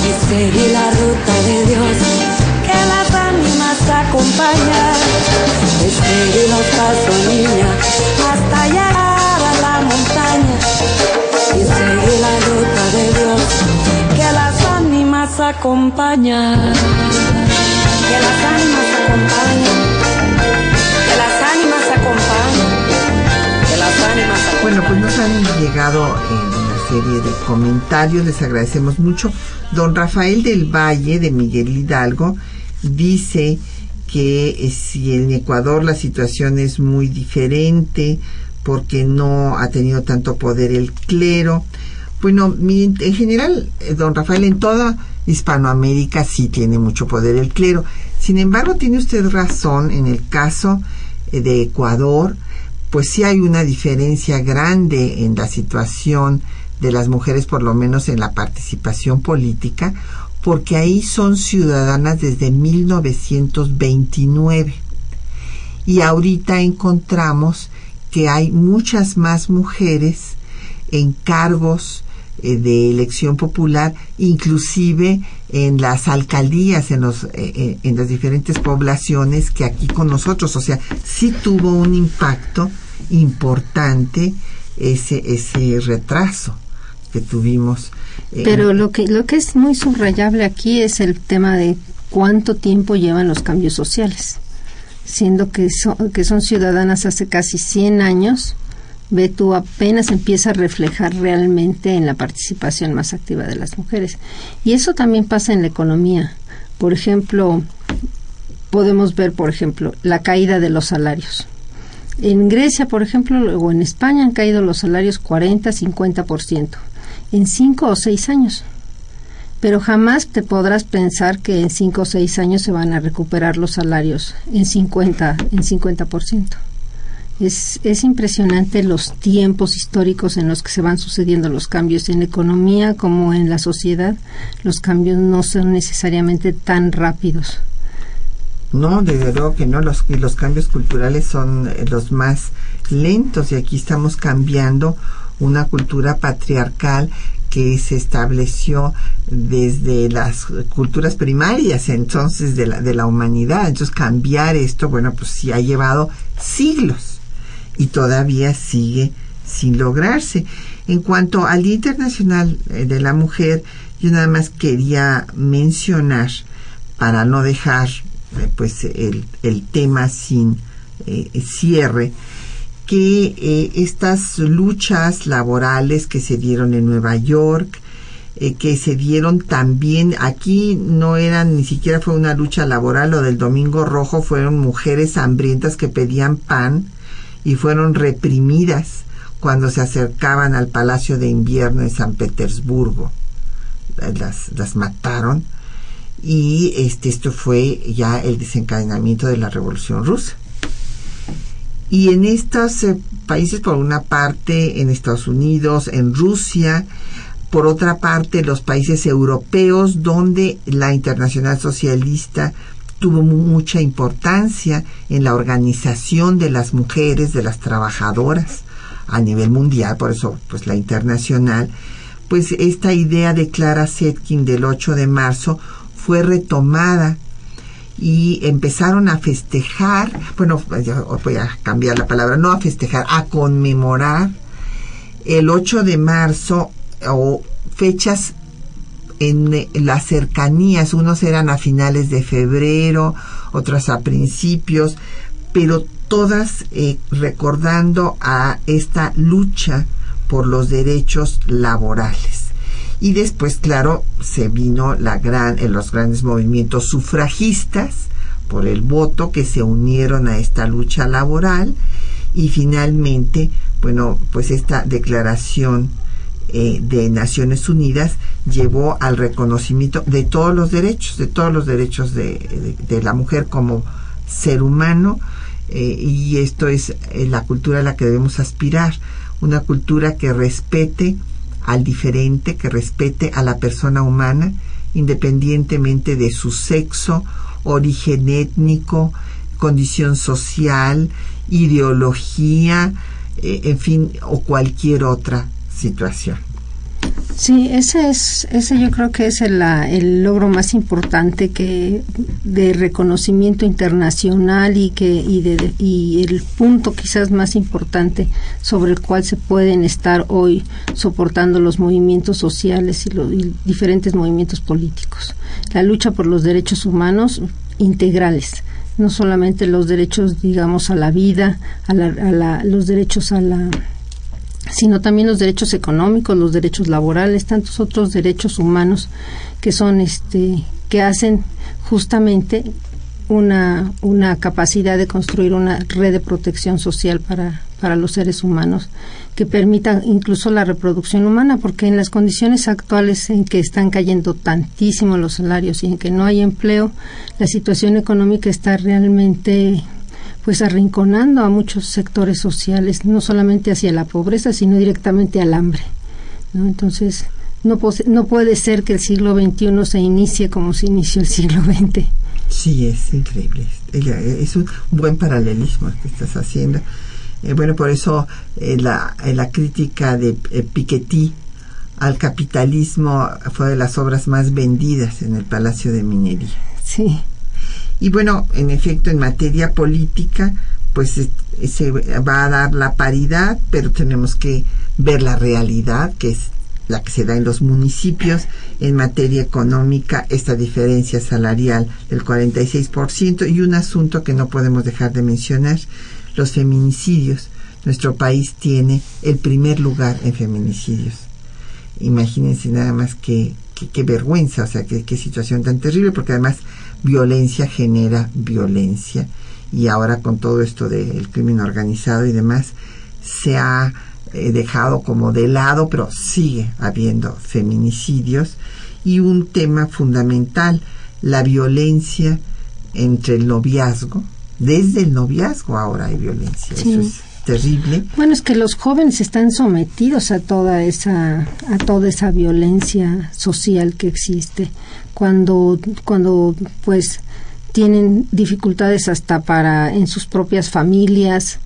Y seguí la ruta de Dios, que las ánimas acompañan. He seguido los pasos, niña, hasta llegar a la montaña. Y seguí la ruta de Dios, que las ánimas acompañan. Que las ánimas acompañan. Bueno, pues nos han llegado en una serie de comentarios, les agradecemos mucho. Don Rafael del Valle de Miguel Hidalgo dice que eh, si en Ecuador la situación es muy diferente porque no ha tenido tanto poder el clero. Bueno, mi- en general, eh, don Rafael, en toda Hispanoamérica sí tiene mucho poder el clero. Sin embargo, tiene usted razón en el caso eh, de Ecuador, pues sí hay una diferencia grande en la situación de las mujeres, por lo menos en la participación política, porque ahí son ciudadanas desde 1929. Y ahorita encontramos que hay muchas más mujeres en cargos eh, de elección popular, inclusive en las alcaldías, en, los, eh, eh, en las diferentes poblaciones que aquí con nosotros. O sea, sí tuvo un impacto importante ese, ese retraso que tuvimos. eh, Pero lo que, lo que es muy subrayable aquí es el tema de cuánto tiempo llevan los cambios sociales. Siendo que son, que son ciudadanas hace casi 100 años, ve tú apenas empieza a reflejar realmente en la participación más activa de las mujeres. Y eso también pasa en la economía. Por ejemplo, podemos ver, por ejemplo, la caída de los salarios. En Grecia, por ejemplo, o en España han caído los salarios 40, 50% en cinco o seis años. Pero jamás te podrás pensar que en cinco o seis años se van a recuperar los salarios en 50, en 50%. Es, es impresionante los tiempos históricos en los que se van sucediendo los cambios en la economía como en la sociedad. Los cambios no son necesariamente tan rápidos. No, desde luego que no, los, cambios culturales son eh, los más lentos y aquí estamos cambiando una cultura patriarcal que se estableció desde las culturas primarias entonces de la, de la humanidad. Entonces cambiar esto, bueno, pues sí ha llevado siglos y todavía sigue sin lograrse. En cuanto al Día Internacional eh, de la Mujer, yo nada más quería mencionar, para no dejar eh, pues el, el tema sin eh, cierre, que estas luchas laborales que se dieron en Nueva York, que se dieron también, aquí no eran, ni siquiera fue una lucha laboral, lo del Domingo Rojo fueron mujeres hambrientas que pedían pan y fueron reprimidas cuando se acercaban al Palacio de Invierno en San Petersburgo. Las, las mataron y este, esto fue ya el desencadenamiento de la Revolución Rusa. Y en estos eh, países, por una parte, en Estados Unidos, en Rusia, por otra parte, los países europeos, donde la Internacional Socialista tuvo mu- mucha importancia en la organización de las mujeres, de las trabajadoras a nivel mundial, por eso pues la internacional, pues esta idea de Clara Zetkin del 8 de marzo fue retomada y empezaron a festejar, bueno, voy a cambiar la palabra, no a festejar, a conmemorar el 8 de marzo o fechas en eh, las cercanías, unos eran a finales de febrero, otras a principios, pero todas eh, recordando a esta lucha por los derechos laborales. Y después, claro, se vino la gran, en los grandes movimientos sufragistas por el voto que se unieron a esta lucha laboral y finalmente, bueno, pues esta declaración eh, de Naciones Unidas llevó al reconocimiento de todos los derechos, de todos los derechos de, la mujer como ser humano eh, y esto es eh, la cultura a la que debemos aspirar, una cultura que respete al diferente, que respete a la persona humana, independientemente de su sexo, origen étnico, condición social, ideología, en fin, o cualquier otra situación. Sí, ese es, ese yo creo que es el, el, logro más importante que de reconocimiento internacional y que y, de, y el punto quizás más importante sobre el cual se pueden estar hoy soportando los movimientos sociales y los diferentes movimientos políticos. La lucha por los derechos humanos integrales, no solamente los derechos, digamos, a la vida, a, la, a la, los derechos a la sino también los derechos económicos, los derechos laborales, tantos otros derechos humanos que son este que hacen justamente una, una capacidad de construir una red de protección social para, para los seres humanos que permita incluso la reproducción humana, porque en las condiciones actuales en que están cayendo tantísimo los salarios y en que no hay empleo, la situación económica está realmente pues arrinconando a muchos sectores sociales, no solamente hacia la pobreza, sino directamente al hambre. ¿no? Entonces, no, no puede ser que el siglo XXI se inicie como se inició el siglo XX. Sí, es increíble. Es un buen paralelismo que estás haciendo. Eh, bueno, por eso eh, la, eh, la crítica de Piketty al capitalismo fue de las obras más vendidas en el Palacio de Minería. Sí. Y bueno, en efecto, en materia política, pues se va a dar la paridad, pero tenemos que ver la realidad, que es la que se da en los municipios. En materia económica, esta diferencia salarial del 46% y un asunto que no podemos dejar de mencionar, los feminicidios. Nuestro país tiene el primer lugar en feminicidios. Imagínense nada más qué, qué, vergüenza, o sea, qué, qué situación tan terrible, porque además violencia genera violencia y ahora con todo esto del crimen organizado y demás se ha eh, dejado como de lado, pero sigue habiendo feminicidios y un tema fundamental, la violencia entre el noviazgo. Desde el noviazgo ahora hay violencia. Eso es terrible. Bueno, es que los jóvenes están sometidos a toda esa a toda esa violencia social que existe cuando, cuando pues tienen dificultades hasta para en sus propias familias,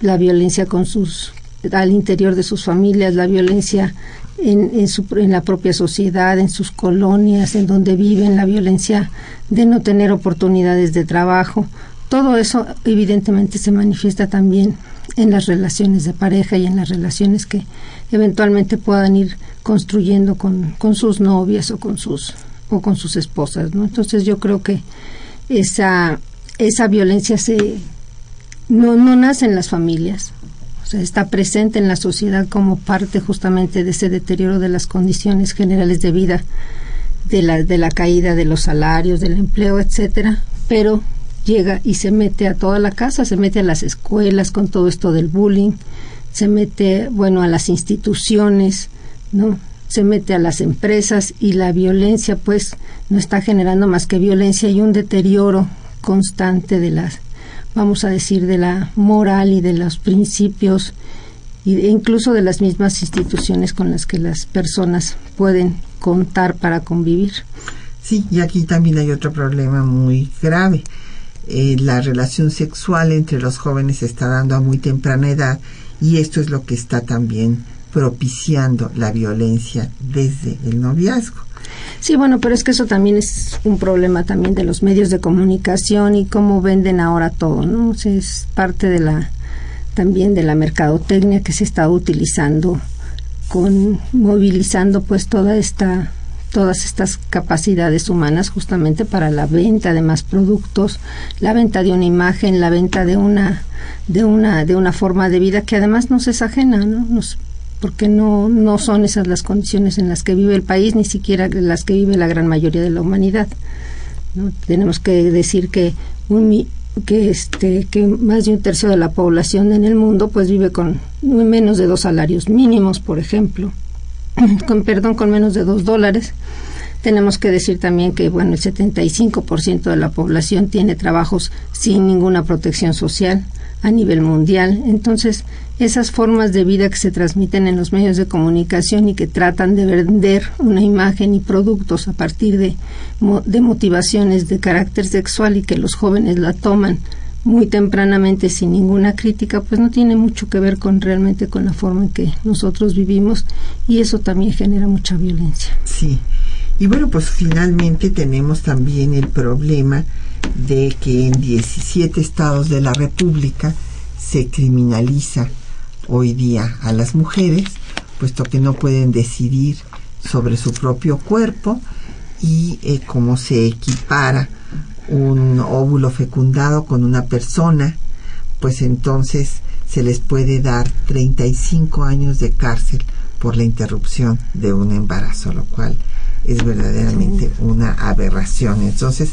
la violencia con sus al interior de sus familias, la violencia en, en, su, en la propia sociedad, en sus colonias, en donde viven, la violencia de no tener oportunidades de trabajo. Todo eso evidentemente se manifiesta también en las relaciones de pareja y en las relaciones que eventualmente puedan ir construyendo con, con sus novias o con sus o con sus esposas, ¿no? Entonces yo creo que esa, esa violencia se no, no nace en las familias, o sea, está presente en la sociedad como parte justamente de ese deterioro de las condiciones generales de vida, de la, de la caída de los salarios, del empleo, etcétera, pero llega y se mete a toda la casa, se mete a las escuelas con todo esto del bullying, se mete, bueno, a las instituciones, ¿no? se mete a las empresas y la violencia pues no está generando más que violencia y un deterioro constante de las vamos a decir de la moral y de los principios e incluso de las mismas instituciones con las que las personas pueden contar para convivir. Sí, y aquí también hay otro problema muy grave. Eh, la relación sexual entre los jóvenes se está dando a muy temprana edad y esto es lo que está también propiciando la violencia desde el noviazgo. Sí, bueno, pero es que eso también es un problema también de los medios de comunicación y cómo venden ahora todo, ¿no? es parte de la también de la mercadotecnia que se está utilizando con movilizando pues toda esta todas estas capacidades humanas justamente para la venta de más productos, la venta de una imagen, la venta de una de una de una forma de vida que además nos es ajena, ¿no? Porque no, no son esas las condiciones en las que vive el país, ni siquiera las que vive la gran mayoría de la humanidad. Tenemos que decir que un, que este que más de un tercio de la población en el mundo pues vive con menos de dos salarios mínimos por ejemplo con perdón con menos de dos dólares. Tenemos que decir también que bueno el 75% de la población tiene trabajos sin ninguna protección social a nivel mundial. Entonces esas formas de vida que se transmiten en los medios de comunicación y que tratan de vender una imagen y productos a partir de, de motivaciones de carácter sexual y que los jóvenes la toman muy tempranamente sin ninguna crítica, pues no tiene mucho que ver con realmente con la forma en que nosotros vivimos y eso también genera mucha violencia. Sí. Y bueno, pues finalmente tenemos también el problema de que en 17 estados de la República se criminaliza hoy día a las mujeres, puesto que no pueden decidir sobre su propio cuerpo y eh, cómo se equipara un óvulo fecundado con una persona, pues entonces se les puede dar 35 años de cárcel por la interrupción de un embarazo, lo cual es verdaderamente una aberración. Entonces,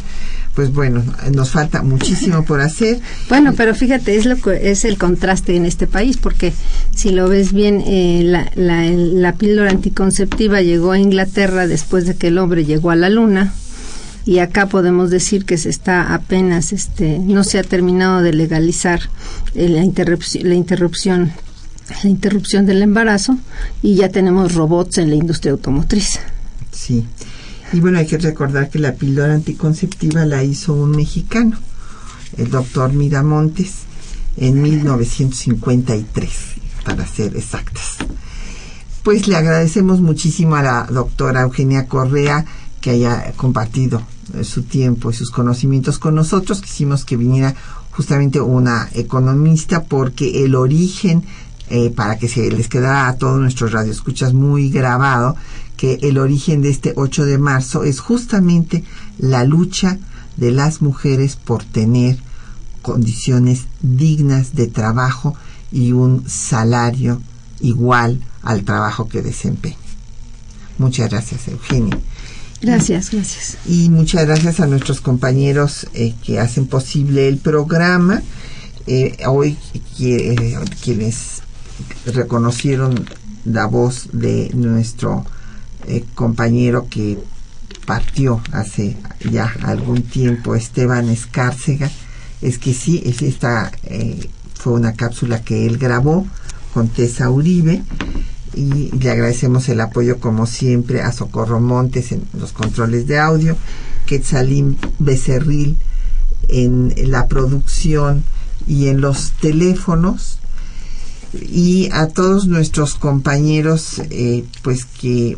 pues bueno, nos falta muchísimo por hacer. Bueno, pero fíjate, es lo que es el contraste en este país, porque si lo ves bien, eh, la, la, la píldora anticonceptiva llegó a Inglaterra después de que el hombre llegó a la luna y acá podemos decir que se está apenas, este, no se ha terminado de legalizar eh, la interrupción, la interrupción, la interrupción del embarazo y ya tenemos robots en la industria automotriz. Sí. Y bueno, hay que recordar que la píldora anticonceptiva la hizo un mexicano, el doctor Miramontes, en 1953, para ser exactas. Pues le agradecemos muchísimo a la doctora Eugenia Correa que haya compartido eh, su tiempo y sus conocimientos con nosotros. Quisimos que viniera justamente una economista porque el origen, eh, para que se les quedara a todos nuestros radioescuchas muy grabado, que el origen de este 8 de marzo es justamente la lucha de las mujeres por tener condiciones dignas de trabajo y un salario igual al trabajo que desempeña. Muchas gracias, Eugenia. Gracias, gracias. Y muchas gracias a nuestros compañeros eh, que hacen posible el programa. Eh, hoy quienes reconocieron la voz de nuestro eh, compañero que partió hace ya algún tiempo, Esteban Escárcega, es que sí, esta eh, fue una cápsula que él grabó con Tessa Uribe y le agradecemos el apoyo como siempre a Socorro Montes en los controles de audio, Quetzalín Becerril en la producción y en los teléfonos y a todos nuestros compañeros eh, pues que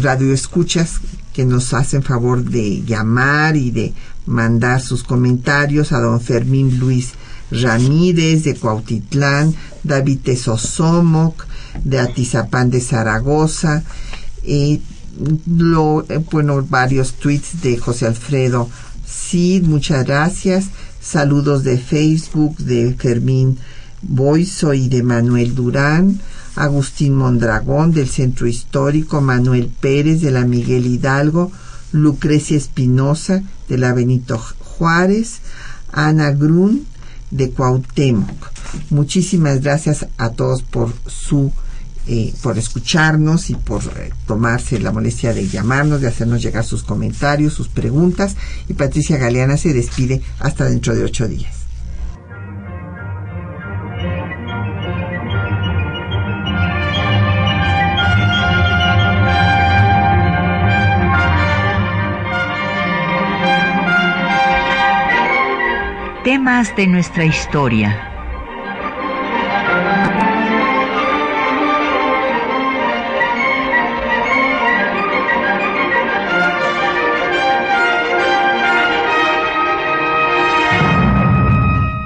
radio escuchas que nos hacen favor de llamar y de mandar sus comentarios a don Fermín Luis Ramírez de Cuautitlán, David Tesosomoc de Atizapán de Zaragoza, y lo, eh, bueno, varios tweets de José Alfredo Cid, muchas gracias, saludos de Facebook de Fermín Boiso y de Manuel Durán, Agustín Mondragón del Centro Histórico, Manuel Pérez de la Miguel Hidalgo, Lucrecia Espinosa de la Benito Juárez, Ana Grun de Cuauhtémoc. Muchísimas gracias a todos por su eh, por escucharnos y por eh, tomarse la molestia de llamarnos, de hacernos llegar sus comentarios, sus preguntas. Y Patricia Galeana se despide hasta dentro de ocho días. Temas de nuestra historia.